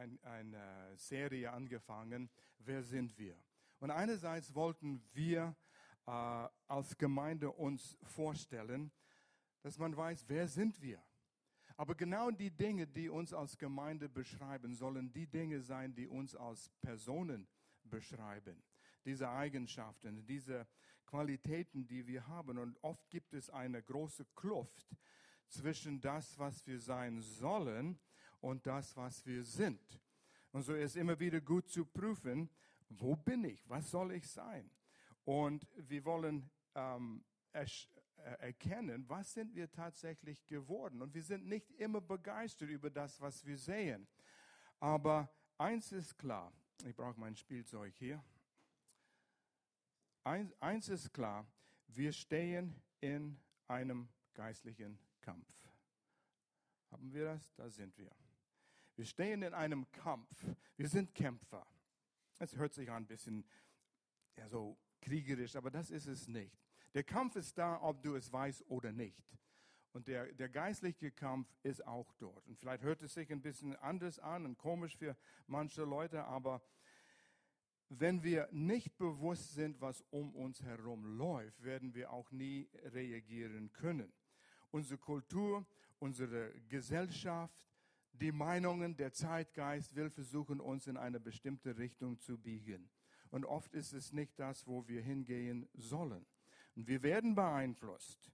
ein, eine Serie angefangen, Wer sind wir? Und einerseits wollten wir äh, als Gemeinde uns vorstellen, dass man weiß, wer sind wir? Aber genau die Dinge, die uns als Gemeinde beschreiben, sollen die Dinge sein, die uns als Personen beschreiben. Diese Eigenschaften, diese Qualitäten, die wir haben. Und oft gibt es eine große Kluft zwischen das, was wir sein sollen und das, was wir sind. Und so ist immer wieder gut zu prüfen, wo bin ich? Was soll ich sein? Und wir wollen ähm, erkennen, was sind wir tatsächlich geworden. Und wir sind nicht immer begeistert über das, was wir sehen. Aber eins ist klar, ich brauche mein Spielzeug hier. Eins, eins ist klar, wir stehen in einem geistlichen Kampf. Haben wir das? Da sind wir. Wir stehen in einem Kampf. Wir sind Kämpfer. Es hört sich ein bisschen ja, so kriegerisch, aber das ist es nicht. Der Kampf ist da, ob du es weißt oder nicht. Und der, der geistliche Kampf ist auch dort. Und vielleicht hört es sich ein bisschen anders an und komisch für manche Leute, aber wenn wir nicht bewusst sind, was um uns herum läuft, werden wir auch nie reagieren können. Unsere Kultur, unsere Gesellschaft, die Meinungen, der Zeitgeist will versuchen, uns in eine bestimmte Richtung zu biegen. Und oft ist es nicht das, wo wir hingehen sollen. Und wir werden beeinflusst.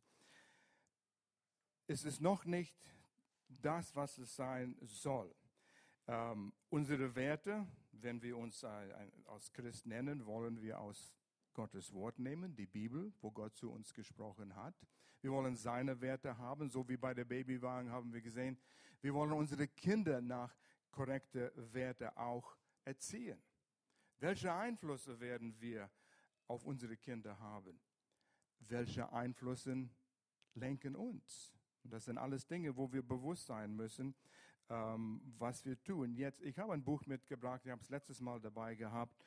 Es ist noch nicht das, was es sein soll. Ähm, unsere Werte, wenn wir uns als Christ nennen, wollen wir aus Gottes Wort nehmen, die Bibel, wo Gott zu uns gesprochen hat. Wir wollen seine Werte haben, so wie bei der Babywagen haben wir gesehen. Wir wollen unsere Kinder nach korrekte Werte auch erziehen. Welche Einflüsse werden wir auf unsere Kinder haben? Welche Einflüsse lenken uns? Und das sind alles Dinge, wo wir bewusst sein müssen, ähm, was wir tun. Jetzt, ich habe ein Buch mitgebracht, ich habe es letztes Mal dabei gehabt.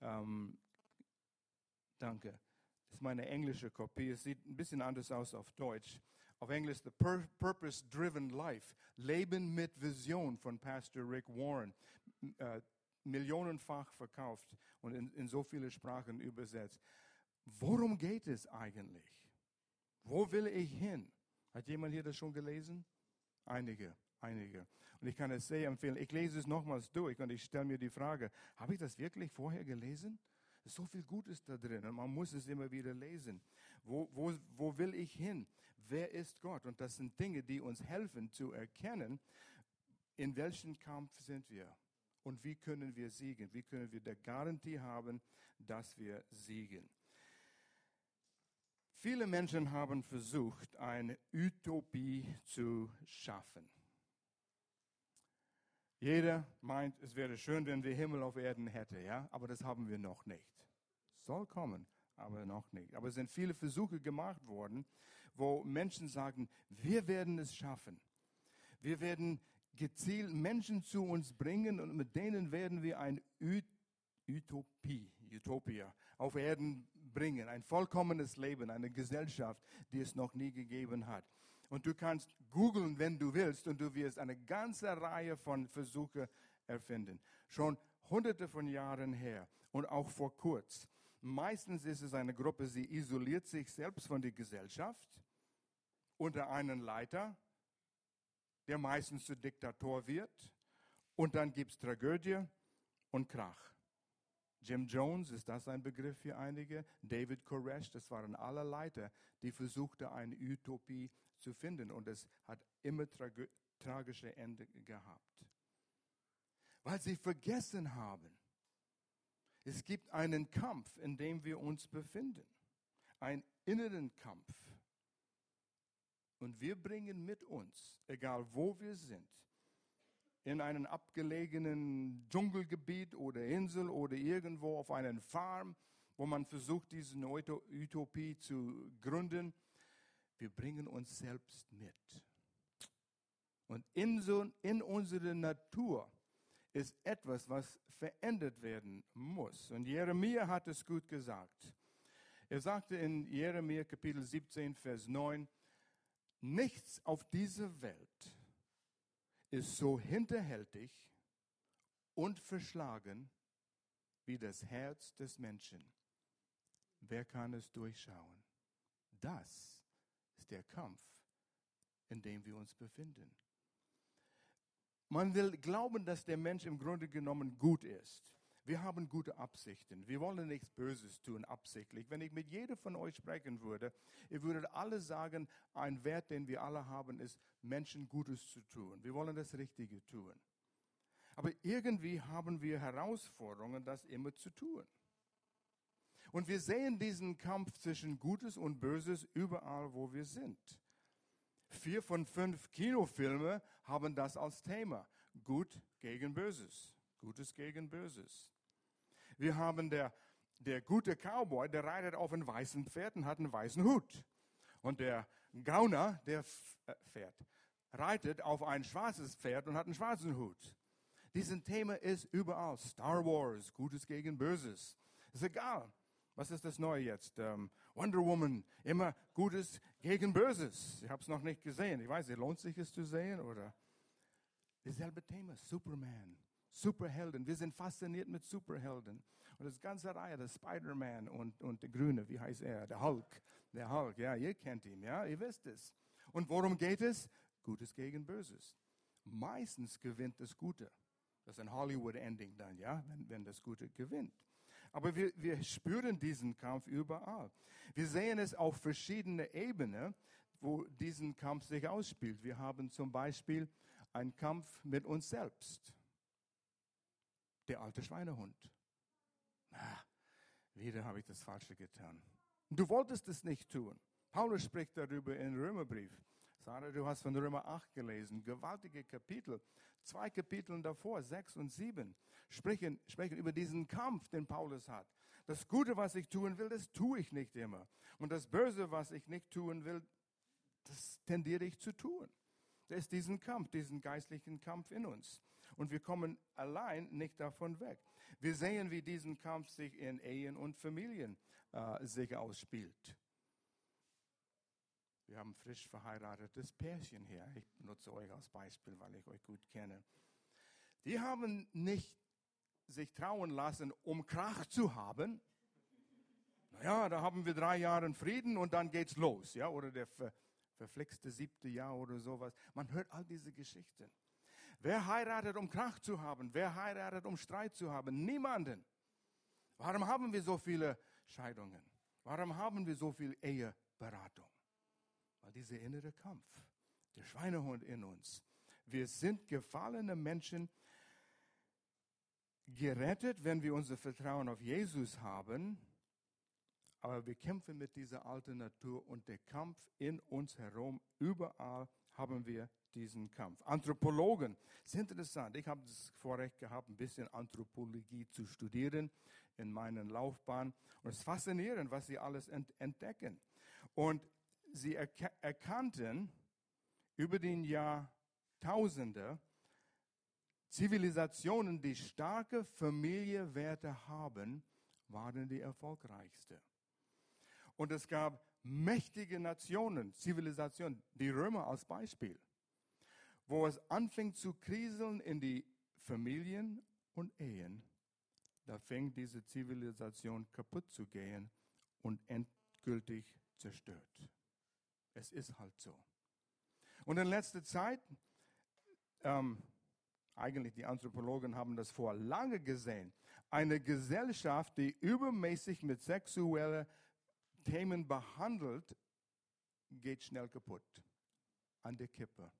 Ähm, danke. Das ist meine englische Kopie. Es sieht ein bisschen anders aus auf Deutsch. Auf Englisch The Pur Purpose Driven Life. Leben mit Vision von Pastor Rick Warren. Äh, millionenfach verkauft und in, in so viele Sprachen übersetzt. Worum geht es eigentlich? Wo will ich hin? Hat jemand hier das schon gelesen? Einige, einige. Und ich kann es sehr empfehlen. Ich lese es nochmals durch und ich stelle mir die Frage, habe ich das wirklich vorher gelesen? So viel Gutes da drin und man muss es immer wieder lesen. Wo, wo, wo will ich hin? Wer ist Gott? Und das sind Dinge, die uns helfen zu erkennen, in welchem Kampf sind wir und wie können wir siegen? Wie können wir der Garantie haben, dass wir siegen? Viele Menschen haben versucht, eine Utopie zu schaffen. Jeder meint, es wäre schön, wenn wir Himmel auf Erden hätten, ja, aber das haben wir noch nicht. Soll kommen, aber noch nicht. Aber es sind viele Versuche gemacht worden, wo Menschen sagen, wir werden es schaffen. Wir werden gezielt Menschen zu uns bringen und mit denen werden wir ein Utopie, Utopia auf Erden bringen, ein vollkommenes Leben, eine Gesellschaft, die es noch nie gegeben hat. Und du kannst googeln, wenn du willst, und du wirst eine ganze Reihe von Versuchen erfinden. Schon hunderte von Jahren her und auch vor kurz. Meistens ist es eine Gruppe, sie isoliert sich selbst von der Gesellschaft unter einen Leiter der meistens zu Diktator wird. Und dann gibt es Tragödie und Krach. Jim Jones, ist das ein Begriff für einige? David Koresh, das waren alle Leiter, die versuchten, eine Utopie zu finden. Und es hat immer trage, tragische Ende gehabt. Weil sie vergessen haben, es gibt einen Kampf, in dem wir uns befinden. Einen inneren Kampf. Und wir bringen mit uns, egal wo wir sind, in einem abgelegenen Dschungelgebiet oder Insel oder irgendwo auf einer Farm, wo man versucht, diese Utopie zu gründen, wir bringen uns selbst mit. Und in, so, in unserer Natur ist etwas, was verändert werden muss. Und Jeremia hat es gut gesagt. Er sagte in Jeremia Kapitel 17, Vers 9, Nichts auf dieser Welt ist so hinterhältig und verschlagen wie das Herz des Menschen. Wer kann es durchschauen? Das ist der Kampf, in dem wir uns befinden. Man will glauben, dass der Mensch im Grunde genommen gut ist. Wir haben gute Absichten. Wir wollen nichts Böses tun, absichtlich. Wenn ich mit jedem von euch sprechen würde, ihr würdet alle sagen, ein Wert, den wir alle haben, ist, Menschen Gutes zu tun. Wir wollen das Richtige tun. Aber irgendwie haben wir Herausforderungen, das immer zu tun. Und wir sehen diesen Kampf zwischen Gutes und Böses überall, wo wir sind. Vier von fünf Kinofilme haben das als Thema. Gut gegen Böses. Gutes gegen Böses. Wir haben der, der gute Cowboy, der reitet auf einem weißen Pferd und hat einen weißen Hut. Und der Gauner, der äh, Pferd, reitet auf ein schwarzes Pferd und hat einen schwarzen Hut. Dieses Thema ist überall. Star Wars, Gutes gegen Böses. Ist egal. Was ist das Neue jetzt? Ähm, Wonder Woman, immer Gutes gegen Böses. Ich habe es noch nicht gesehen. Ich weiß nicht, lohnt sich es zu sehen oder? Dasselbe Thema, Superman. Superhelden. Wir sind fasziniert mit Superhelden. Und das ganze Reihe, der Spider-Man und, und der Grüne, wie heißt er? Der Hulk. Der Hulk, ja, ihr kennt ihn, ja, ihr wisst es. Und worum geht es? Gutes gegen Böses. Meistens gewinnt das Gute. Das ist ein Hollywood-Ending dann, ja, wenn, wenn das Gute gewinnt. Aber wir, wir spüren diesen Kampf überall. Wir sehen es auf verschiedene Ebenen, wo diesen Kampf sich ausspielt. Wir haben zum Beispiel einen Kampf mit uns selbst der alte Schweinehund. Ah, wieder habe ich das Falsche getan. Du wolltest es nicht tun. Paulus spricht darüber in Römerbrief. Sarah, du hast von Römer 8 gelesen, gewaltige Kapitel. Zwei Kapitel davor, 6 und 7, sprechen, sprechen über diesen Kampf, den Paulus hat. Das Gute, was ich tun will, das tue ich nicht immer. Und das Böse, was ich nicht tun will, das tendiere ich zu tun. Da ist diesen Kampf, diesen geistlichen Kampf in uns. Und wir kommen allein nicht davon weg. Wir sehen, wie diesen Kampf sich in Ehen und Familien äh, sich ausspielt. Wir haben frisch verheiratetes Pärchen hier. Ich benutze euch als Beispiel, weil ich euch gut kenne. Die haben nicht sich trauen lassen, um Krach zu haben. Naja, da haben wir drei Jahre Frieden und dann geht's los. Ja, oder der verflixte siebte Jahr oder sowas. Man hört all diese Geschichten. Wer heiratet, um Krach zu haben? Wer heiratet, um Streit zu haben? Niemanden. Warum haben wir so viele Scheidungen? Warum haben wir so viel Eheberatung? Weil dieser innere Kampf, der Schweinehund in uns. Wir sind gefallene Menschen, gerettet, wenn wir unser Vertrauen auf Jesus haben, aber wir kämpfen mit dieser alten Natur und der Kampf in uns herum, überall haben wir diesen Kampf. Anthropologen sind interessant. Ich habe das Vorrecht gehabt, ein bisschen Anthropologie zu studieren in meinen Laufbahn. Und es ist faszinierend, was sie alles entdecken. Und sie erkannten über den Jahrtausende Zivilisationen, die starke Familienwerte haben, waren die erfolgreichste. Und es gab mächtige Nationen, Zivilisationen, die Römer als Beispiel, wo es anfing zu kriseln in die Familien und Ehen. Da fing diese Zivilisation kaputt zu gehen und endgültig zerstört. Es ist halt so. Und in letzter Zeit, ähm, eigentlich die Anthropologen haben das vor lange gesehen, eine Gesellschaft, die übermäßig mit sexueller Themen behandelt, geht schnell kaputt. An der Kippe.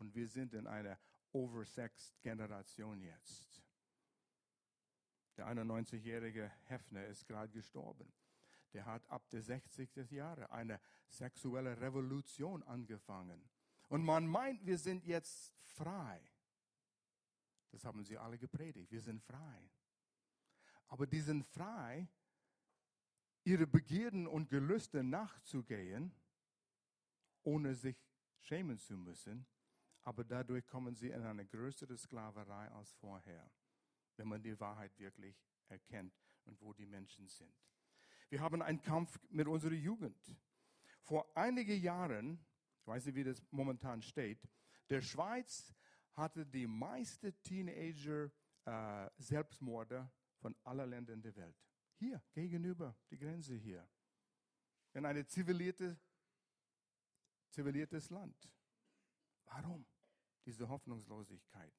Und wir sind in einer oversexed Generation jetzt. Der 91-jährige Hefner ist gerade gestorben. Der hat ab der 60. Jahre eine sexuelle Revolution angefangen. Und man meint, wir sind jetzt frei. Das haben sie alle gepredigt. Wir sind frei. Aber die sind frei, ihre Begierden und Gelüste nachzugehen, ohne sich schämen zu müssen. Aber dadurch kommen sie in eine größere Sklaverei als vorher, wenn man die Wahrheit wirklich erkennt und wo die Menschen sind. Wir haben einen Kampf mit unserer Jugend. Vor einigen Jahren, ich weiß nicht, wie das momentan steht, der Schweiz hatte die meiste Teenager äh, Selbstmorde von aller Länder der Welt. Hier, gegenüber, die Grenze hier. In ein zivilisierte, ziviliertes Land. Warum diese Hoffnungslosigkeit?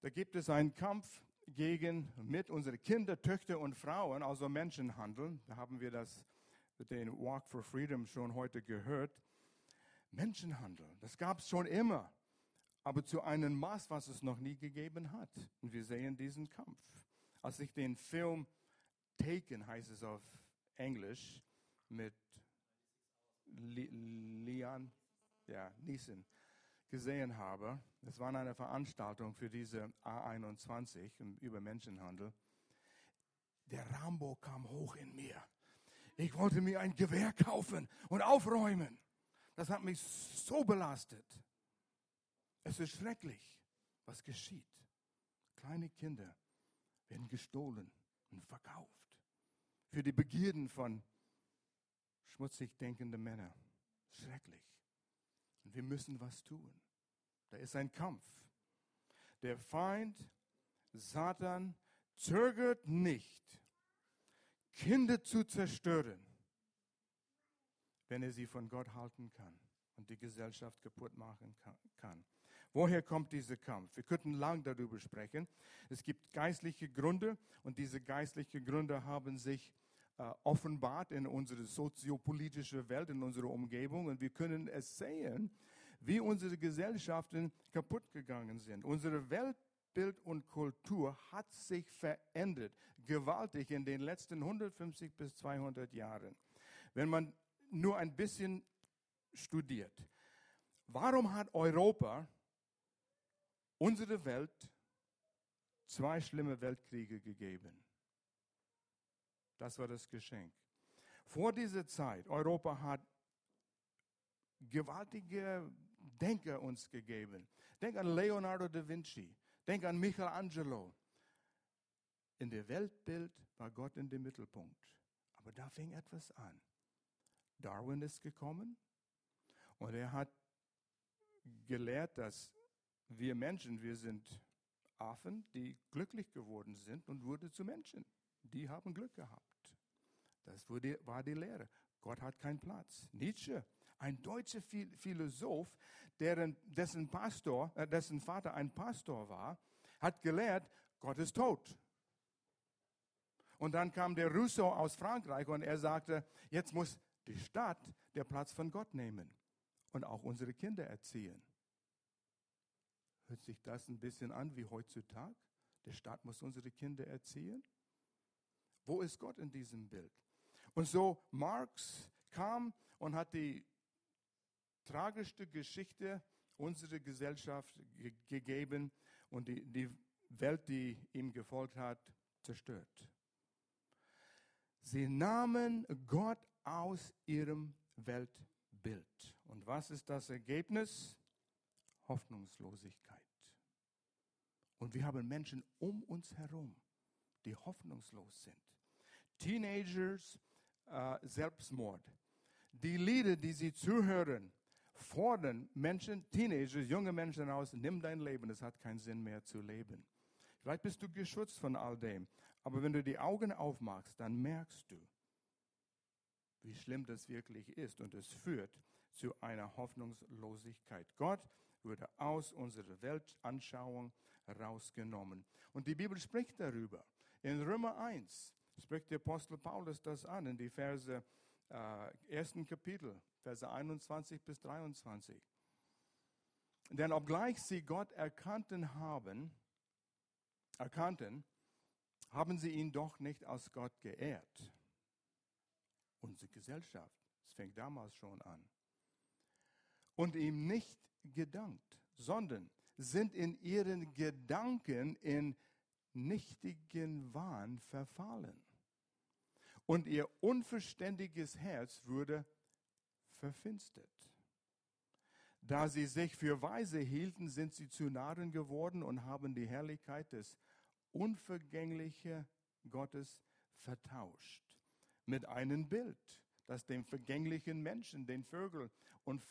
Da gibt es einen Kampf gegen mit unsere Kinder, Töchter und Frauen, also Menschenhandel. Da haben wir das dem Walk for Freedom schon heute gehört. Menschenhandel, das gab es schon immer, aber zu einem Maß, was es noch nie gegeben hat. Und wir sehen diesen Kampf. Als ich den Film Taken, heißt es auf Englisch, mit Lian ja, Neeson gesehen habe, das war eine Veranstaltung für diese A21 über Menschenhandel. Der Rambo kam hoch in mir. Ich wollte mir ein Gewehr kaufen und aufräumen. Das hat mich so belastet. Es ist schrecklich, was geschieht. Kleine Kinder werden gestohlen und verkauft für die Begierden von schmutzig denkenden Männern. Schrecklich. Und wir müssen was tun. Da ist ein Kampf. Der Feind, Satan, zögert nicht, Kinder zu zerstören, wenn er sie von Gott halten kann und die Gesellschaft kaputt machen kann. Woher kommt dieser Kampf? Wir könnten lang darüber sprechen. Es gibt geistliche Gründe und diese geistlichen Gründe haben sich offenbart in unsere soziopolitische Welt, in unserer Umgebung und wir können es sehen, wie unsere Gesellschaften kaputt gegangen sind. Unsere Weltbild und Kultur hat sich verändert, gewaltig in den letzten 150 bis 200 Jahren. Wenn man nur ein bisschen studiert, warum hat Europa unsere Welt zwei schlimme Weltkriege gegeben? Das war das Geschenk. Vor dieser Zeit, Europa hat gewaltige Denker uns gegeben. Denk an Leonardo da Vinci. Denk an Michelangelo. In der Weltbild war Gott in dem Mittelpunkt. Aber da fing etwas an. Darwin ist gekommen und er hat gelehrt, dass wir Menschen, wir sind Affen, die glücklich geworden sind und wurden zu Menschen. Die haben Glück gehabt. Das war die Lehre. Gott hat keinen Platz. Nietzsche ein deutscher Philosoph, deren, dessen, Pastor, äh, dessen Vater ein Pastor war, hat gelehrt, Gott ist tot. Und dann kam der Rousseau aus Frankreich und er sagte, jetzt muss die Stadt der Platz von Gott nehmen und auch unsere Kinder erziehen. Hört sich das ein bisschen an wie heutzutage? Der Staat muss unsere Kinder erziehen? Wo ist Gott in diesem Bild? Und so Marx kam und hat die tragischste Geschichte unserer Gesellschaft ge gegeben und die, die Welt, die ihm gefolgt hat, zerstört. Sie nahmen Gott aus ihrem Weltbild. Und was ist das Ergebnis? Hoffnungslosigkeit. Und wir haben Menschen um uns herum, die hoffnungslos sind. Teenagers, äh, Selbstmord. Die Lieder, die sie zuhören, fordern Menschen, Teenager, junge Menschen aus, nimm dein Leben, es hat keinen Sinn mehr zu leben. Vielleicht bist du geschützt von all dem, aber wenn du die Augen aufmachst, dann merkst du, wie schlimm das wirklich ist und es führt zu einer Hoffnungslosigkeit. Gott wurde aus unserer Weltanschauung rausgenommen. Und die Bibel spricht darüber. In Römer 1 spricht der Apostel Paulus das an, in die Verse äh, ersten Kapitel. Verse 21 bis 23. Denn obgleich sie Gott erkannten haben, erkannten, haben sie ihn doch nicht als Gott geehrt. Unsere Gesellschaft, es fängt damals schon an. Und ihm nicht gedankt, sondern sind in ihren Gedanken in nichtigen Wahn verfallen. Und ihr unverständiges Herz wurde verfinstert. Da sie sich für weise hielten, sind sie zu Narren geworden und haben die Herrlichkeit des unvergänglichen Gottes vertauscht mit einem Bild, das dem vergänglichen Menschen, den Vögeln und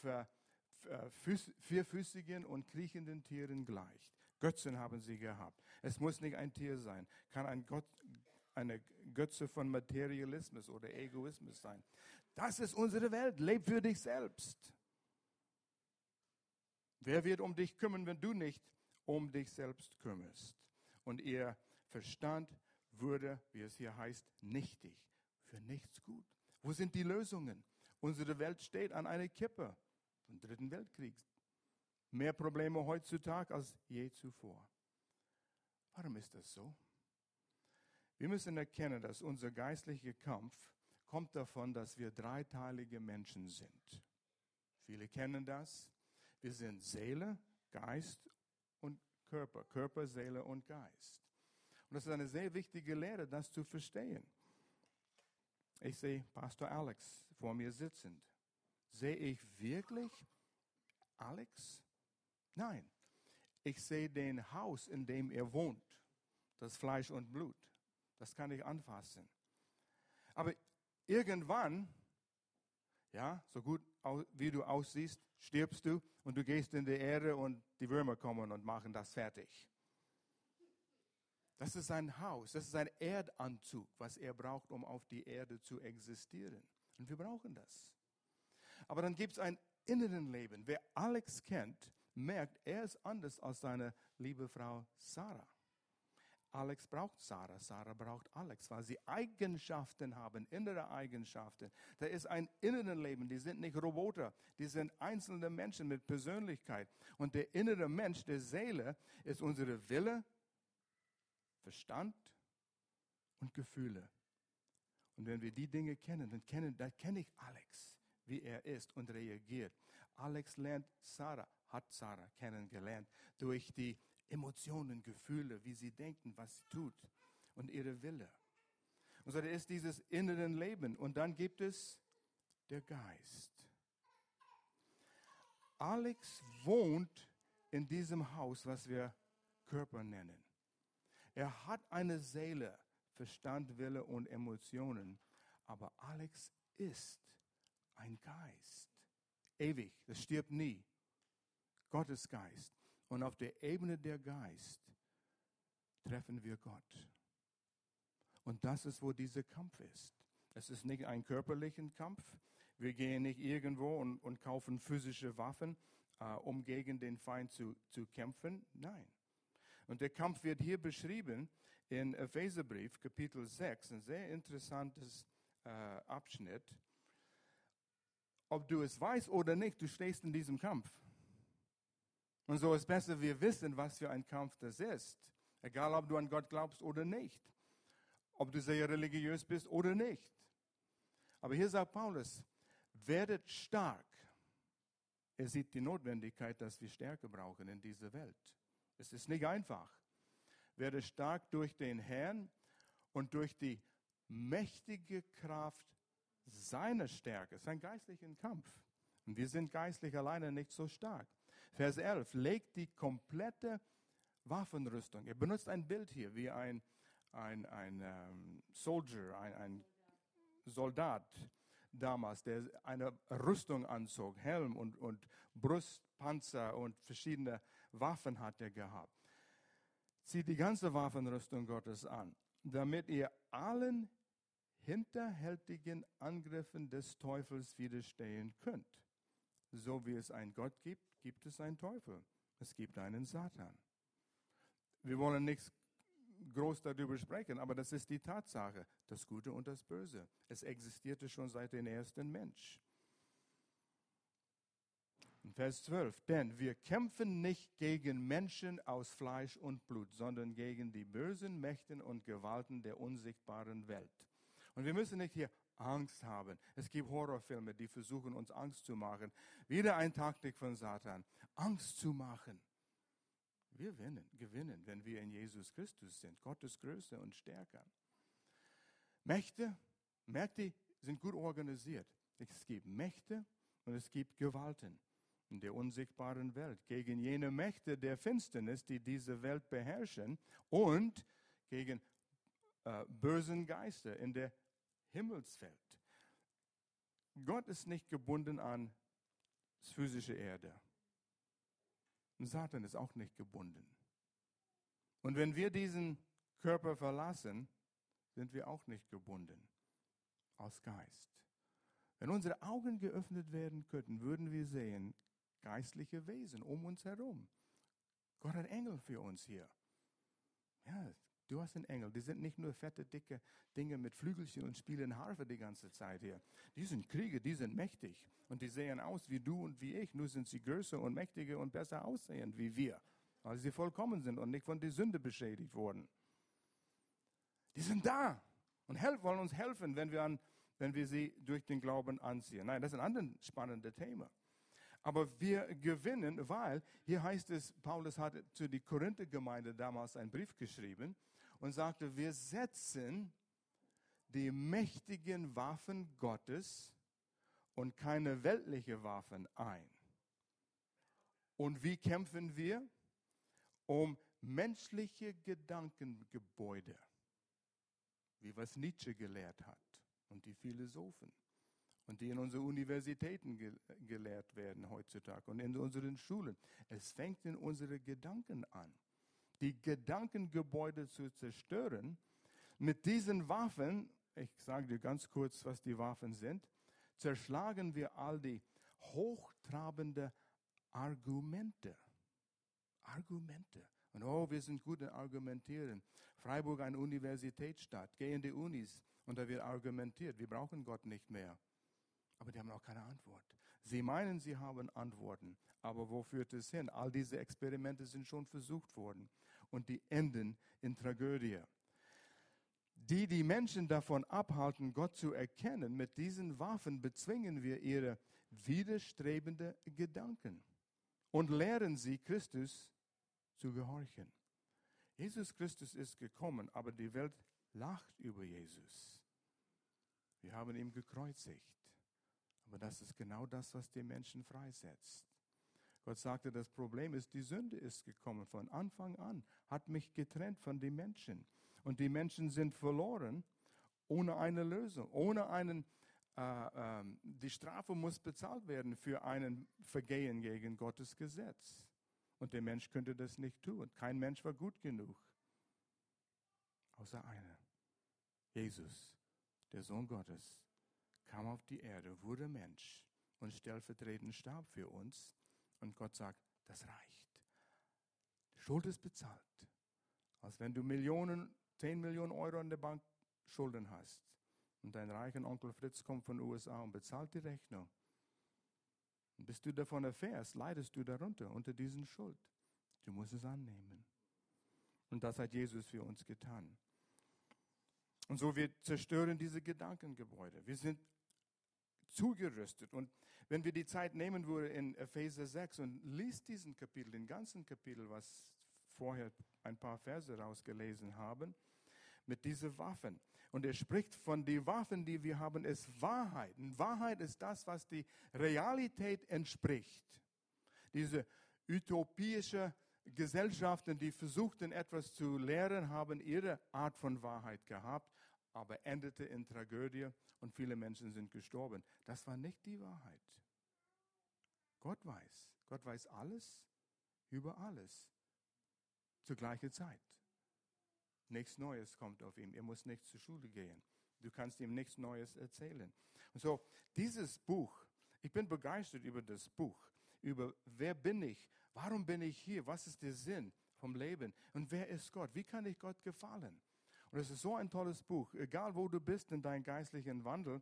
vierfüßigen und kriechenden Tieren gleicht. Götzen haben sie gehabt. Es muss nicht ein Tier sein, kann ein Gott, eine Götze von Materialismus oder Egoismus sein. Das ist unsere Welt. Leb für dich selbst. Wer wird um dich kümmern, wenn du nicht um dich selbst kümmerst? Und ihr Verstand würde, wie es hier heißt, nichtig, für nichts gut. Wo sind die Lösungen? Unsere Welt steht an einer Kippe vom Dritten Weltkrieg. Mehr Probleme heutzutage als je zuvor. Warum ist das so? Wir müssen erkennen, dass unser geistlicher Kampf kommt davon, dass wir dreiteilige Menschen sind. Viele kennen das. Wir sind Seele, Geist und Körper. Körper, Seele und Geist. Und das ist eine sehr wichtige Lehre, das zu verstehen. Ich sehe Pastor Alex vor mir sitzend. Sehe ich wirklich Alex? Nein. Ich sehe den Haus, in dem er wohnt. Das Fleisch und Blut. Das kann ich anfassen. Aber irgendwann, ja, so gut wie du aussiehst, stirbst du und du gehst in die Erde und die Würmer kommen und machen das fertig. Das ist ein Haus, das ist ein Erdanzug, was er braucht, um auf die Erde zu existieren. Und wir brauchen das. Aber dann gibt es ein inneren Leben. Wer Alex kennt, merkt, er ist anders als seine liebe Frau Sarah. Alex braucht Sarah, Sarah braucht Alex, weil sie Eigenschaften haben, innere Eigenschaften. Da ist ein inneres Leben, die sind nicht Roboter, die sind einzelne Menschen mit Persönlichkeit. Und der innere Mensch, der Seele, ist unsere Wille, Verstand und Gefühle. Und wenn wir die Dinge kennen, dann kenne dann kenn ich Alex, wie er ist und reagiert. Alex lernt Sarah, hat Sarah kennengelernt durch die Emotionen, Gefühle, wie sie denken, was sie tut und ihre Wille. Und so da ist dieses innere Leben. Und dann gibt es der Geist. Alex wohnt in diesem Haus, was wir Körper nennen. Er hat eine Seele, Verstand, Wille und Emotionen. Aber Alex ist ein Geist. Ewig, das stirbt nie. Gottes Geist. Und auf der Ebene der Geist treffen wir Gott. Und das ist, wo dieser Kampf ist. Es ist nicht ein körperlicher Kampf. Wir gehen nicht irgendwo und, und kaufen physische Waffen, äh, um gegen den Feind zu, zu kämpfen. Nein. Und der Kampf wird hier beschrieben in Epheserbrief, Kapitel 6, ein sehr interessantes äh, Abschnitt. Ob du es weißt oder nicht, du stehst in diesem Kampf. Und so ist besser, wir wissen, was für ein Kampf das ist. Egal, ob du an Gott glaubst oder nicht. Ob du sehr religiös bist oder nicht. Aber hier sagt Paulus, werdet stark. Er sieht die Notwendigkeit, dass wir Stärke brauchen in dieser Welt. Es ist nicht einfach. Werde stark durch den Herrn und durch die mächtige Kraft seiner Stärke. Es ist ein geistlicher Kampf. Und wir sind geistlich alleine nicht so stark. Vers 11, legt die komplette Waffenrüstung. Er benutzt ein Bild hier wie ein, ein, ein um, Soldier, ein, ein Soldat damals, der eine Rüstung anzog, Helm und, und Brustpanzer und verschiedene Waffen hat er gehabt. Zieht die ganze Waffenrüstung Gottes an, damit ihr allen hinterhältigen Angriffen des Teufels widerstehen könnt. So wie es einen Gott gibt, gibt es einen Teufel. Es gibt einen Satan. Wir wollen nichts groß darüber sprechen, aber das ist die Tatsache, das Gute und das Böse. Es existierte schon seit dem ersten Mensch. Vers 12, denn wir kämpfen nicht gegen Menschen aus Fleisch und Blut, sondern gegen die bösen Mächten und Gewalten der unsichtbaren Welt. Und wir müssen nicht hier Angst haben. Es gibt Horrorfilme, die versuchen, uns Angst zu machen. Wieder ein Taktik von Satan. Angst zu machen. Wir gewinnen, gewinnen, wenn wir in Jesus Christus sind. Gottes Größe und stärker. Mächte, Mächte sind gut organisiert. Es gibt Mächte und es gibt Gewalten in der unsichtbaren Welt. Gegen jene Mächte der Finsternis, die diese Welt beherrschen und gegen äh, bösen Geister in der Himmelswelt. Gott ist nicht gebunden an physische Erde. Und Satan ist auch nicht gebunden. Und wenn wir diesen Körper verlassen, sind wir auch nicht gebunden aus Geist. Wenn unsere Augen geöffnet werden könnten, würden wir sehen geistliche Wesen um uns herum. Gott hat Engel für uns hier. Ja, du hast einen Engel. Die sind nicht nur fette, dicke Dinge mit Flügelchen und spielen Harfe die ganze Zeit hier. Die sind Krieger, die sind mächtig. Und die sehen aus wie du und wie ich. Nur sind sie größer und mächtiger und besser aussehend wie wir. Weil sie vollkommen sind und nicht von der Sünde beschädigt wurden. Die sind da und wollen uns helfen, wenn wir, an, wenn wir sie durch den Glauben anziehen. Nein, das ist ein anderes spannendes Thema. Aber wir gewinnen, weil hier heißt es, Paulus hatte zu die Korinther-Gemeinde damals einen Brief geschrieben und sagte, wir setzen die mächtigen Waffen Gottes und keine weltliche Waffen ein. Und wie kämpfen wir? Um menschliche Gedankengebäude wie was Nietzsche gelehrt hat und die Philosophen und die in unseren Universitäten ge gelehrt werden heutzutage und in unseren Schulen. Es fängt in unsere Gedanken an. Die Gedankengebäude zu zerstören. Mit diesen Waffen, ich sage dir ganz kurz, was die Waffen sind, zerschlagen wir all die hochtrabende Argumente. Argumente. Und oh, wir sind gut in Argumentieren. Freiburg eine Universitätsstadt. Geh in die Unis und da wird argumentiert. Wir brauchen Gott nicht mehr. Aber die haben auch keine Antwort. Sie meinen, sie haben Antworten. Aber wo führt es hin? All diese Experimente sind schon versucht worden. Und die enden in Tragödie. Die die Menschen davon abhalten, Gott zu erkennen, mit diesen Waffen bezwingen wir ihre widerstrebende Gedanken und lehren sie Christus zu gehorchen. Jesus Christus ist gekommen, aber die Welt lacht über Jesus. Wir haben ihn gekreuzigt. Aber das ist genau das, was die Menschen freisetzt. Gott sagte, das Problem ist, die Sünde ist gekommen von Anfang an, hat mich getrennt von den Menschen. Und die Menschen sind verloren ohne eine Lösung, ohne einen, äh, äh, die Strafe muss bezahlt werden für einen Vergehen gegen Gottes Gesetz. Und der Mensch könnte das nicht tun. Kein Mensch war gut genug. Außer einer. Jesus, der Sohn Gottes, kam auf die Erde, wurde Mensch und stellvertretend starb für uns. Und Gott sagt, das reicht. Schuld ist bezahlt. Als wenn du Millionen, 10 Millionen Euro an der Bank Schulden hast. Und dein reicher Onkel Fritz kommt von den USA und bezahlt die Rechnung. Und bis du davon erfährst, leidest du darunter, unter diesen Schuld. Du musst es annehmen. Und das hat Jesus für uns getan. Und so wir zerstören diese Gedankengebäude. Wir sind zugerüstet. Und wenn wir die Zeit nehmen würden in Epheser 6 und liest diesen Kapitel, den ganzen Kapitel, was vorher ein paar Verse rausgelesen haben, mit diesen Waffen. Und er spricht von den Waffen, die wir haben, ist Wahrheit. Und Wahrheit ist das, was die Realität entspricht. Diese utopische Gesellschaften, die versuchten etwas zu lehren, haben ihre Art von Wahrheit gehabt, aber endete in Tragödie und viele Menschen sind gestorben. Das war nicht die Wahrheit. Gott weiß. Gott weiß alles über alles zur gleichen Zeit. Nichts Neues kommt auf ihn. Er muss nicht zur Schule gehen. Du kannst ihm nichts Neues erzählen. Und so, dieses Buch, ich bin begeistert über das Buch, über wer bin ich, warum bin ich hier, was ist der Sinn vom Leben und wer ist Gott, wie kann ich Gott gefallen. Und es ist so ein tolles Buch, egal wo du bist in deinem geistlichen Wandel.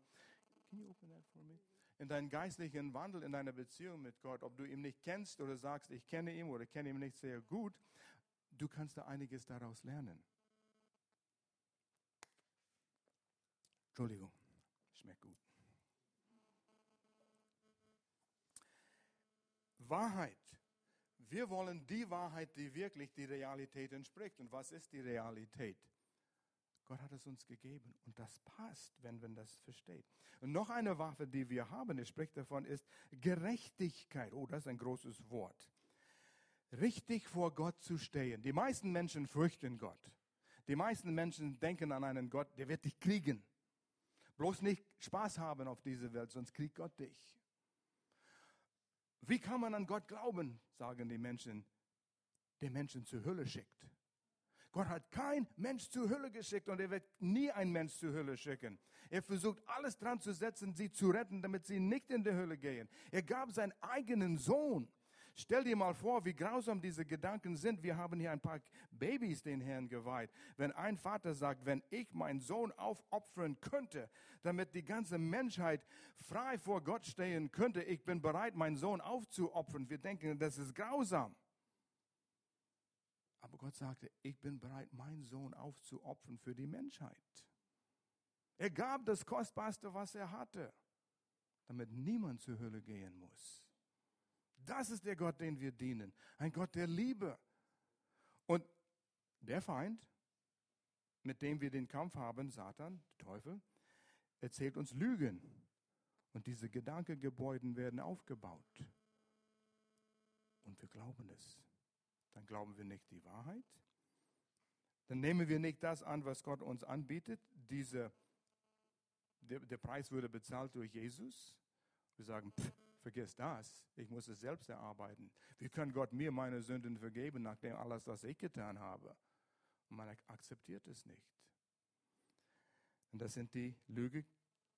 In deinem geistlichen Wandel, in deiner Beziehung mit Gott, ob du ihn nicht kennst oder sagst, ich kenne ihn oder kenne ihn nicht sehr gut, du kannst da einiges daraus lernen. Entschuldigung, schmeckt gut. Wahrheit. Wir wollen die Wahrheit, die wirklich die Realität entspricht. Und was ist die Realität? Gott hat es uns gegeben und das passt, wenn man das versteht. Und noch eine Waffe, die wir haben, er spricht davon, ist Gerechtigkeit. Oh, das ist ein großes Wort. Richtig vor Gott zu stehen. Die meisten Menschen fürchten Gott. Die meisten Menschen denken an einen Gott, der wird dich kriegen. Bloß nicht Spaß haben auf dieser Welt, sonst kriegt Gott dich. Wie kann man an Gott glauben, sagen die Menschen, der Menschen zur Hölle schickt? Gott hat kein Mensch zur Hölle geschickt und er wird nie ein Mensch zur Hölle schicken. Er versucht alles dran zu setzen, sie zu retten, damit sie nicht in die Hölle gehen. Er gab seinen eigenen Sohn. Stell dir mal vor, wie grausam diese Gedanken sind. Wir haben hier ein paar Babys den Herrn geweiht. Wenn ein Vater sagt, wenn ich meinen Sohn aufopfern könnte, damit die ganze Menschheit frei vor Gott stehen könnte, ich bin bereit, meinen Sohn aufzuopfern. Wir denken, das ist grausam. Aber Gott sagte, ich bin bereit, meinen Sohn aufzuopfern für die Menschheit. Er gab das Kostbarste, was er hatte, damit niemand zur Hölle gehen muss. Das ist der Gott, den wir dienen. Ein Gott der Liebe. Und der Feind, mit dem wir den Kampf haben, Satan, Teufel, erzählt uns Lügen. Und diese Gedankengebäuden werden aufgebaut. Und wir glauben es. Dann glauben wir nicht die Wahrheit. Dann nehmen wir nicht das an, was Gott uns anbietet. Diese, der, der Preis wurde bezahlt durch Jesus. Wir sagen, pff, vergiss das, ich muss es selbst erarbeiten. Wie kann Gott mir meine Sünden vergeben, nachdem alles, was ich getan habe? Und man akzeptiert es nicht. Und das sind die Lüge,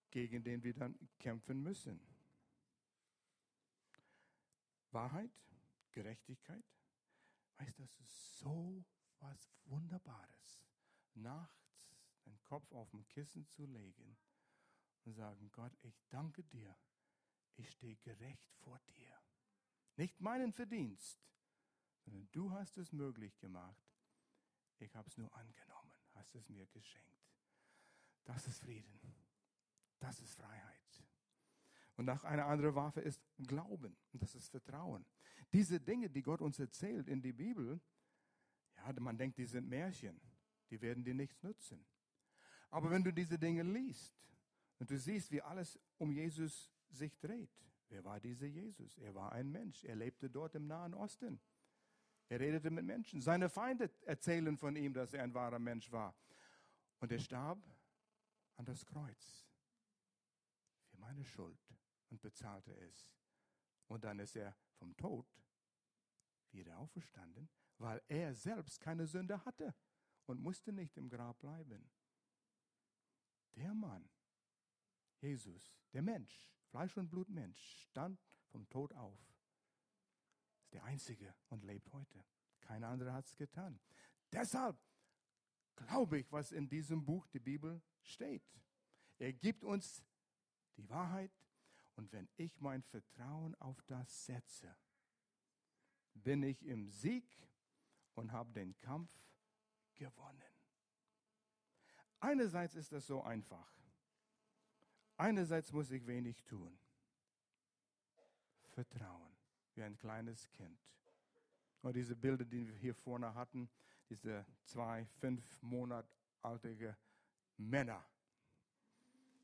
gegen die wir dann kämpfen müssen. Wahrheit, Gerechtigkeit. Weißt du, das ist so was Wunderbares. Nachts den Kopf auf dem Kissen zu legen und sagen, Gott, ich danke dir ich stehe gerecht vor dir. Nicht meinen Verdienst, sondern du hast es möglich gemacht. Ich habe es nur angenommen, hast es mir geschenkt. Das ist Frieden. Das ist Freiheit. Und auch eine andere Waffe ist Glauben. Und das ist Vertrauen. Diese Dinge, die Gott uns erzählt in die Bibel, ja, man denkt, die sind Märchen. Die werden dir nichts nützen. Aber wenn du diese Dinge liest und du siehst, wie alles um Jesus sich dreht. Wer war dieser Jesus? Er war ein Mensch. Er lebte dort im Nahen Osten. Er redete mit Menschen. Seine Feinde erzählen von ihm, dass er ein wahrer Mensch war. Und er starb an das Kreuz für meine Schuld und bezahlte es. Und dann ist er vom Tod wieder auferstanden, weil er selbst keine Sünde hatte und musste nicht im Grab bleiben. Der Mann, Jesus, der Mensch, Fleisch und Blut Mensch, stand vom Tod auf. Ist der Einzige und lebt heute. Kein anderer hat es getan. Deshalb glaube ich, was in diesem Buch, die Bibel, steht. Er gibt uns die Wahrheit und wenn ich mein Vertrauen auf das setze, bin ich im Sieg und habe den Kampf gewonnen. Einerseits ist das so einfach. Einerseits muss ich wenig tun. Vertrauen, wie ein kleines Kind. Und diese Bilder, die wir hier vorne hatten, diese zwei, fünf Monat alte Männer,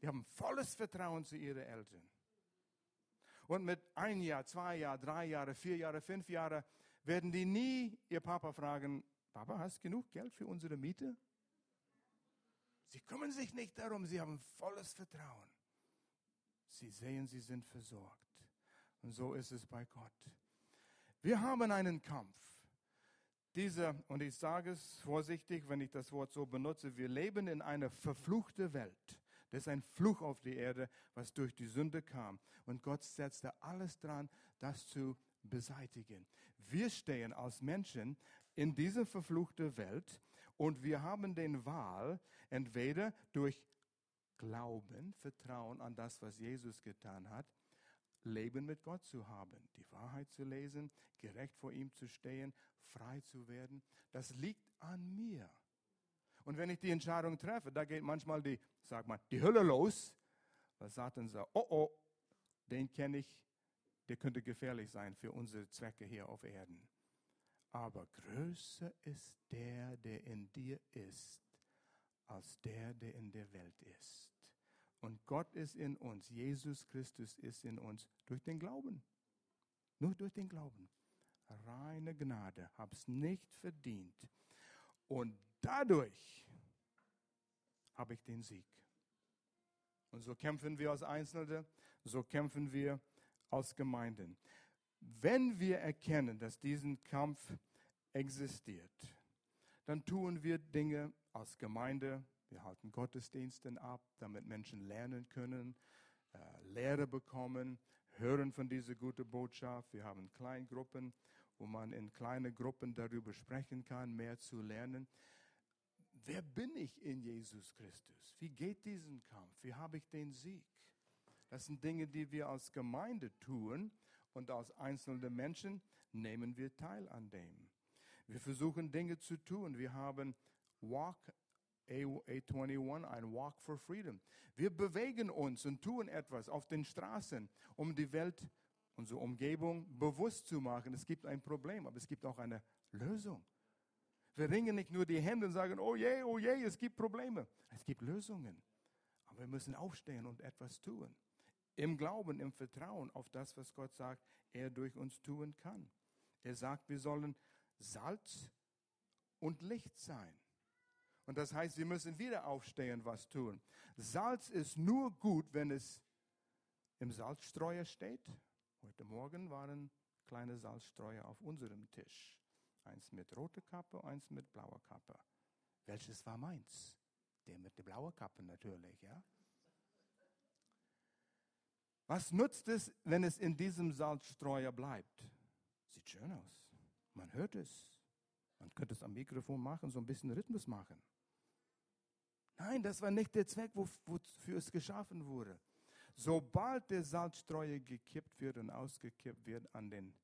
die haben volles Vertrauen zu ihren Eltern. Und mit ein Jahr, zwei Jahr, drei Jahre, vier Jahre, fünf Jahre werden die nie ihr Papa fragen, Papa, hast du genug Geld für unsere Miete? Sie kümmern sich nicht darum, sie haben volles Vertrauen. Sie sehen, sie sind versorgt. Und so ist es bei Gott. Wir haben einen Kampf. Dieser, und ich sage es vorsichtig, wenn ich das Wort so benutze, wir leben in einer verfluchten Welt. Das ist ein Fluch auf die Erde, was durch die Sünde kam. Und Gott setzte alles dran, das zu beseitigen. Wir stehen als Menschen in dieser verfluchten Welt und wir haben den Wahl, entweder durch Glauben, Vertrauen an das, was Jesus getan hat, Leben mit Gott zu haben, die Wahrheit zu lesen, gerecht vor ihm zu stehen, frei zu werden. Das liegt an mir. Und wenn ich die Entscheidung treffe, da geht manchmal die, sag mal, die Hölle los, weil Satan sagt, oh oh, den kenne ich, der könnte gefährlich sein für unsere Zwecke hier auf Erden. Aber größer ist der, der in dir ist, als der, der in der Welt ist. Und Gott ist in uns, Jesus Christus ist in uns durch den Glauben. Nur durch den Glauben. Reine Gnade, hab's nicht verdient. Und dadurch habe ich den Sieg. Und so kämpfen wir als Einzelne, so kämpfen wir als Gemeinden. Wenn wir erkennen, dass diesen Kampf existiert, dann tun wir Dinge als Gemeinde. Wir halten Gottesdiensten ab, damit Menschen lernen können, äh, Lehre bekommen, hören von dieser guten Botschaft. Wir haben Kleingruppen, wo man in kleinen Gruppen darüber sprechen kann, mehr zu lernen. Wer bin ich in Jesus Christus? Wie geht diesen Kampf? Wie habe ich den Sieg? Das sind Dinge, die wir als Gemeinde tun und als einzelne Menschen nehmen wir teil an dem. Wir versuchen Dinge zu tun. Wir haben Walk A21, ein Walk for Freedom. Wir bewegen uns und tun etwas auf den Straßen, um die Welt, unsere Umgebung bewusst zu machen. Es gibt ein Problem, aber es gibt auch eine Lösung. Wir ringen nicht nur die Hände und sagen, oh je, oh je, es gibt Probleme. Es gibt Lösungen. Aber wir müssen aufstehen und etwas tun. Im Glauben, im Vertrauen auf das, was Gott sagt, er durch uns tun kann. Er sagt, wir sollen Salz und Licht sein. Und das heißt, wir müssen wieder aufstehen, was tun. Salz ist nur gut, wenn es im Salzstreuer steht. Heute Morgen waren kleine Salzstreuer auf unserem Tisch. Eins mit roter Kappe, eins mit blauer Kappe. Welches war meins? Der mit der blauen Kappe natürlich, ja. Was nutzt es, wenn es in diesem Salzstreuer bleibt? Sieht schön aus. Man hört es. Man könnte es am Mikrofon machen, so ein bisschen Rhythmus machen. Nein, das war nicht der Zweck, wofür es geschaffen wurde. Sobald der Salzstreuer gekippt wird und ausgekippt wird an den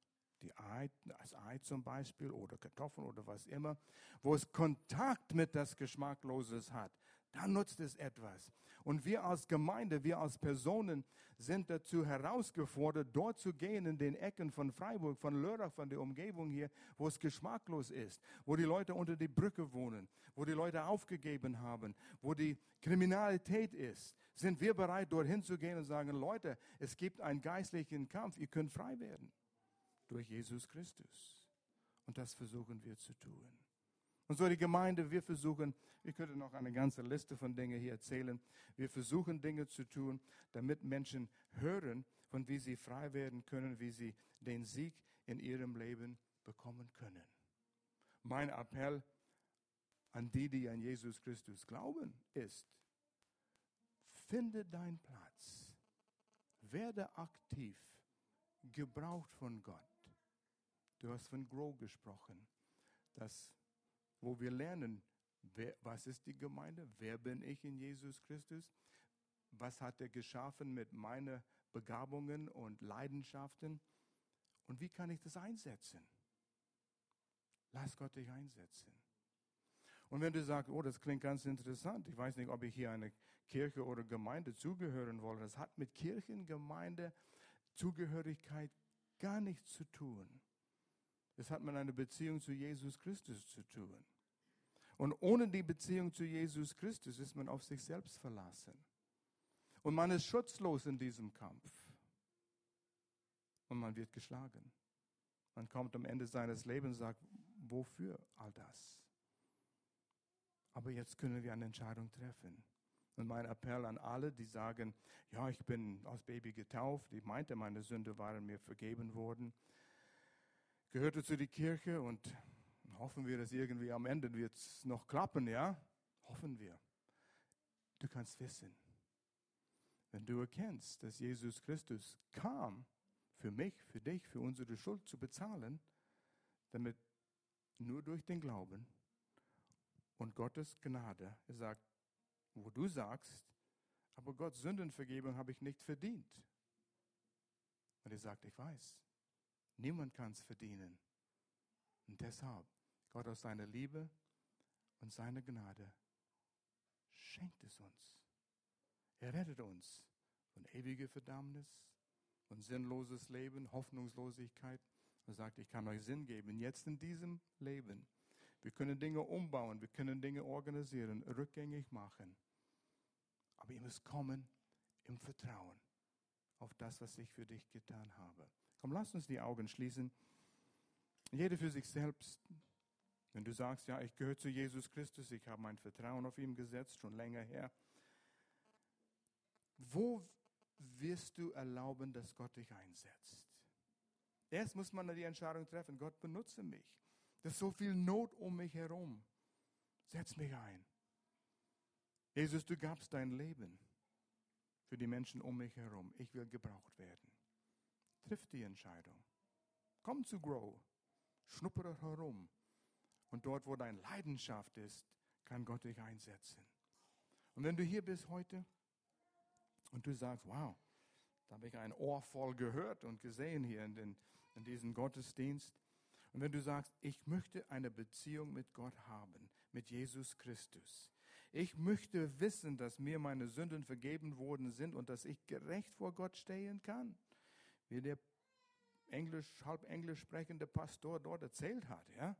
die Ei, das Ei zum Beispiel oder Kartoffeln oder was immer, wo es Kontakt mit das Geschmackloses hat, dann nutzt es etwas. Und wir als Gemeinde, wir als Personen sind dazu herausgefordert, dort zu gehen in den Ecken von Freiburg, von Lörrach, von der Umgebung hier, wo es geschmacklos ist, wo die Leute unter die Brücke wohnen, wo die Leute aufgegeben haben, wo die Kriminalität ist. Sind wir bereit, dorthin zu gehen und sagen, Leute, es gibt einen geistlichen Kampf, ihr könnt frei werden durch Jesus Christus. Und das versuchen wir zu tun. Und so die Gemeinde, wir versuchen, ich könnte noch eine ganze Liste von Dingen hier erzählen, wir versuchen Dinge zu tun, damit Menschen hören, von wie sie frei werden können, wie sie den Sieg in ihrem Leben bekommen können. Mein Appell an die, die an Jesus Christus glauben, ist, finde deinen Platz, werde aktiv, gebraucht von Gott. Du hast von Grow gesprochen, das, wo wir lernen, wer, was ist die Gemeinde, wer bin ich in Jesus Christus, was hat er geschaffen mit meinen Begabungen und Leidenschaften und wie kann ich das einsetzen? Lass Gott dich einsetzen. Und wenn du sagst, oh, das klingt ganz interessant, ich weiß nicht, ob ich hier eine Kirche oder Gemeinde zugehören wolle, das hat mit Kirchengemeinde Zugehörigkeit gar nichts zu tun. Es hat mit einer Beziehung zu Jesus Christus zu tun. Und ohne die Beziehung zu Jesus Christus ist man auf sich selbst verlassen. Und man ist schutzlos in diesem Kampf. Und man wird geschlagen. Man kommt am Ende seines Lebens und sagt, wofür all das? Aber jetzt können wir eine Entscheidung treffen. Und mein Appell an alle, die sagen, ja, ich bin als Baby getauft, ich meinte, meine Sünde waren mir vergeben worden gehörte zu der Kirche und hoffen wir, dass irgendwie am Ende wird es noch klappen, ja? Hoffen wir. Du kannst wissen, wenn du erkennst, dass Jesus Christus kam, für mich, für dich, für unsere Schuld zu bezahlen, damit nur durch den Glauben und Gottes Gnade, er sagt, wo du sagst, aber Gottes Sündenvergebung habe ich nicht verdient. Und er sagt, ich weiß, Niemand kann es verdienen. Und deshalb, Gott aus seiner Liebe und seiner Gnade schenkt es uns. Er rettet uns von ewiger Verdammnis, von sinnloses Leben, Hoffnungslosigkeit und sagt, ich kann euch Sinn geben, jetzt in diesem Leben. Wir können Dinge umbauen, wir können Dinge organisieren, rückgängig machen. Aber ihr müsst kommen im Vertrauen auf das, was ich für dich getan habe. Komm, lass uns die Augen schließen. Jeder für sich selbst. Wenn du sagst, ja, ich gehöre zu Jesus Christus, ich habe mein Vertrauen auf ihn gesetzt, schon länger her. Wo wirst du erlauben, dass Gott dich einsetzt? Erst muss man die Entscheidung treffen, Gott benutze mich. Da ist so viel Not um mich herum. Setz mich ein. Jesus, du gabst dein Leben für die Menschen um mich herum. Ich will gebraucht werden. Triff die Entscheidung. Komm zu Grow. Schnuppere herum. Und dort, wo deine Leidenschaft ist, kann Gott dich einsetzen. Und wenn du hier bist heute und du sagst, wow, da habe ich ein Ohr voll gehört und gesehen hier in, den, in diesem Gottesdienst. Und wenn du sagst, ich möchte eine Beziehung mit Gott haben, mit Jesus Christus. Ich möchte wissen, dass mir meine Sünden vergeben worden sind und dass ich gerecht vor Gott stehen kann. Wie der Englisch, halb Englisch sprechende Pastor dort erzählt hat, ja.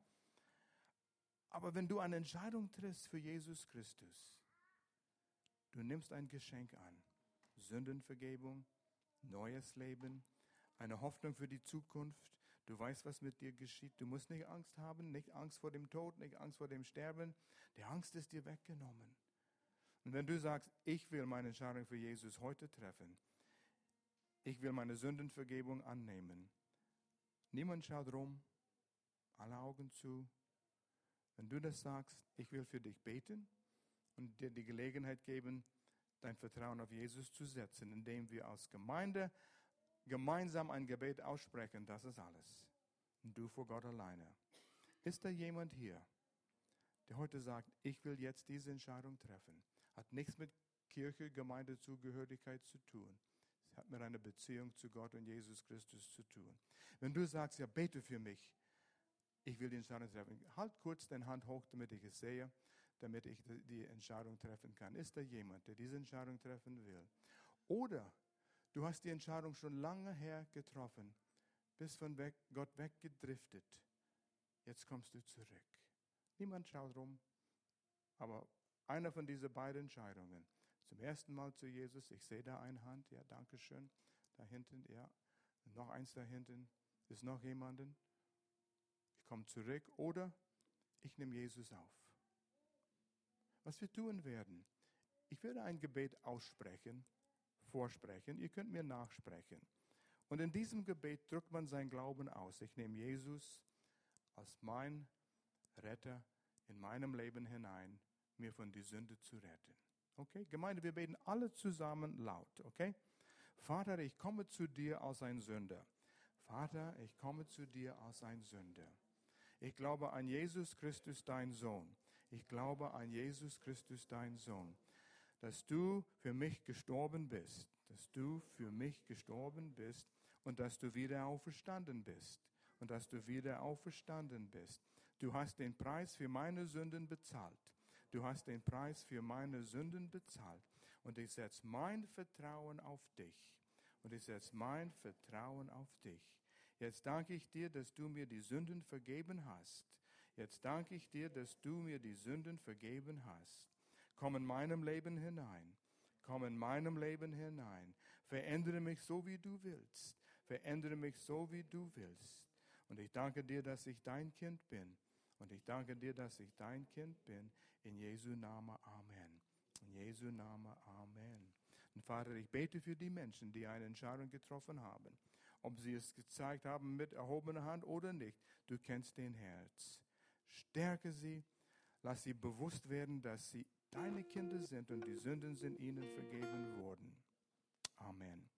Aber wenn du eine Entscheidung triffst für Jesus Christus, du nimmst ein Geschenk an. Sündenvergebung, neues Leben, eine Hoffnung für die Zukunft. Du weißt, was mit dir geschieht. Du musst nicht Angst haben, nicht Angst vor dem Tod, nicht Angst vor dem Sterben. Die Angst ist dir weggenommen. Und wenn du sagst, ich will meine Entscheidung für Jesus heute treffen, ich will meine Sündenvergebung annehmen, niemand schaut rum, alle Augen zu. Wenn du das sagst, ich will für dich beten und dir die Gelegenheit geben, dein Vertrauen auf Jesus zu setzen, indem wir als Gemeinde gemeinsam ein Gebet aussprechen, das ist alles. Und du vor Gott alleine. Ist da jemand hier, der heute sagt, ich will jetzt diese Entscheidung treffen? Hat nichts mit Kirche, Gemeindezugehörigkeit zu tun. Hat mit einer Beziehung zu Gott und Jesus Christus zu tun. Wenn du sagst, ja, bete für mich, ich will die Entscheidung treffen, halt kurz deine Hand hoch, damit ich es sehe, damit ich die Entscheidung treffen kann. Ist da jemand, der diese Entscheidung treffen will? Oder Du hast die Entscheidung schon lange her getroffen, bist von weg, Gott weggedriftet. Jetzt kommst du zurück. Niemand schaut rum, aber einer von diesen beiden Entscheidungen. Zum ersten Mal zu Jesus, ich sehe da eine Hand, ja, danke schön. Da hinten, ja, noch eins da hinten. Ist noch jemanden? Ich komme zurück oder ich nehme Jesus auf. Was wir tun werden, ich werde ein Gebet aussprechen vorsprechen, ihr könnt mir nachsprechen. Und in diesem Gebet drückt man seinen Glauben aus. Ich nehme Jesus als mein Retter in meinem Leben hinein, mir von der Sünde zu retten. Okay? Gemeinde, wir beten alle zusammen laut. Okay? Vater, ich komme zu dir als ein Sünder. Vater, ich komme zu dir als ein Sünder. Ich glaube an Jesus Christus, dein Sohn. Ich glaube an Jesus Christus, dein Sohn dass du für mich gestorben bist, dass du für mich gestorben bist und dass du wieder auferstanden bist und dass du wieder auferstanden bist. Du hast den Preis für meine Sünden bezahlt. Du hast den Preis für meine Sünden bezahlt. Und ich setze mein Vertrauen auf dich. Und ich setze mein Vertrauen auf dich. Jetzt danke ich dir, dass du mir die Sünden vergeben hast. Jetzt danke ich dir, dass du mir die Sünden vergeben hast. Komm in meinem Leben hinein. Komm in meinem Leben hinein. Verändere mich so, wie du willst. Verändere mich so, wie du willst. Und ich danke dir, dass ich dein Kind bin. Und ich danke dir, dass ich dein Kind bin. In Jesu Namen. Amen. In Jesu Namen. Amen. Und Vater, ich bete für die Menschen, die eine Entscheidung getroffen haben. Ob sie es gezeigt haben mit erhobener Hand oder nicht. Du kennst den Herz. Stärke sie. Lass sie bewusst werden, dass sie deine Kinder sind und die Sünden sind ihnen vergeben worden. Amen.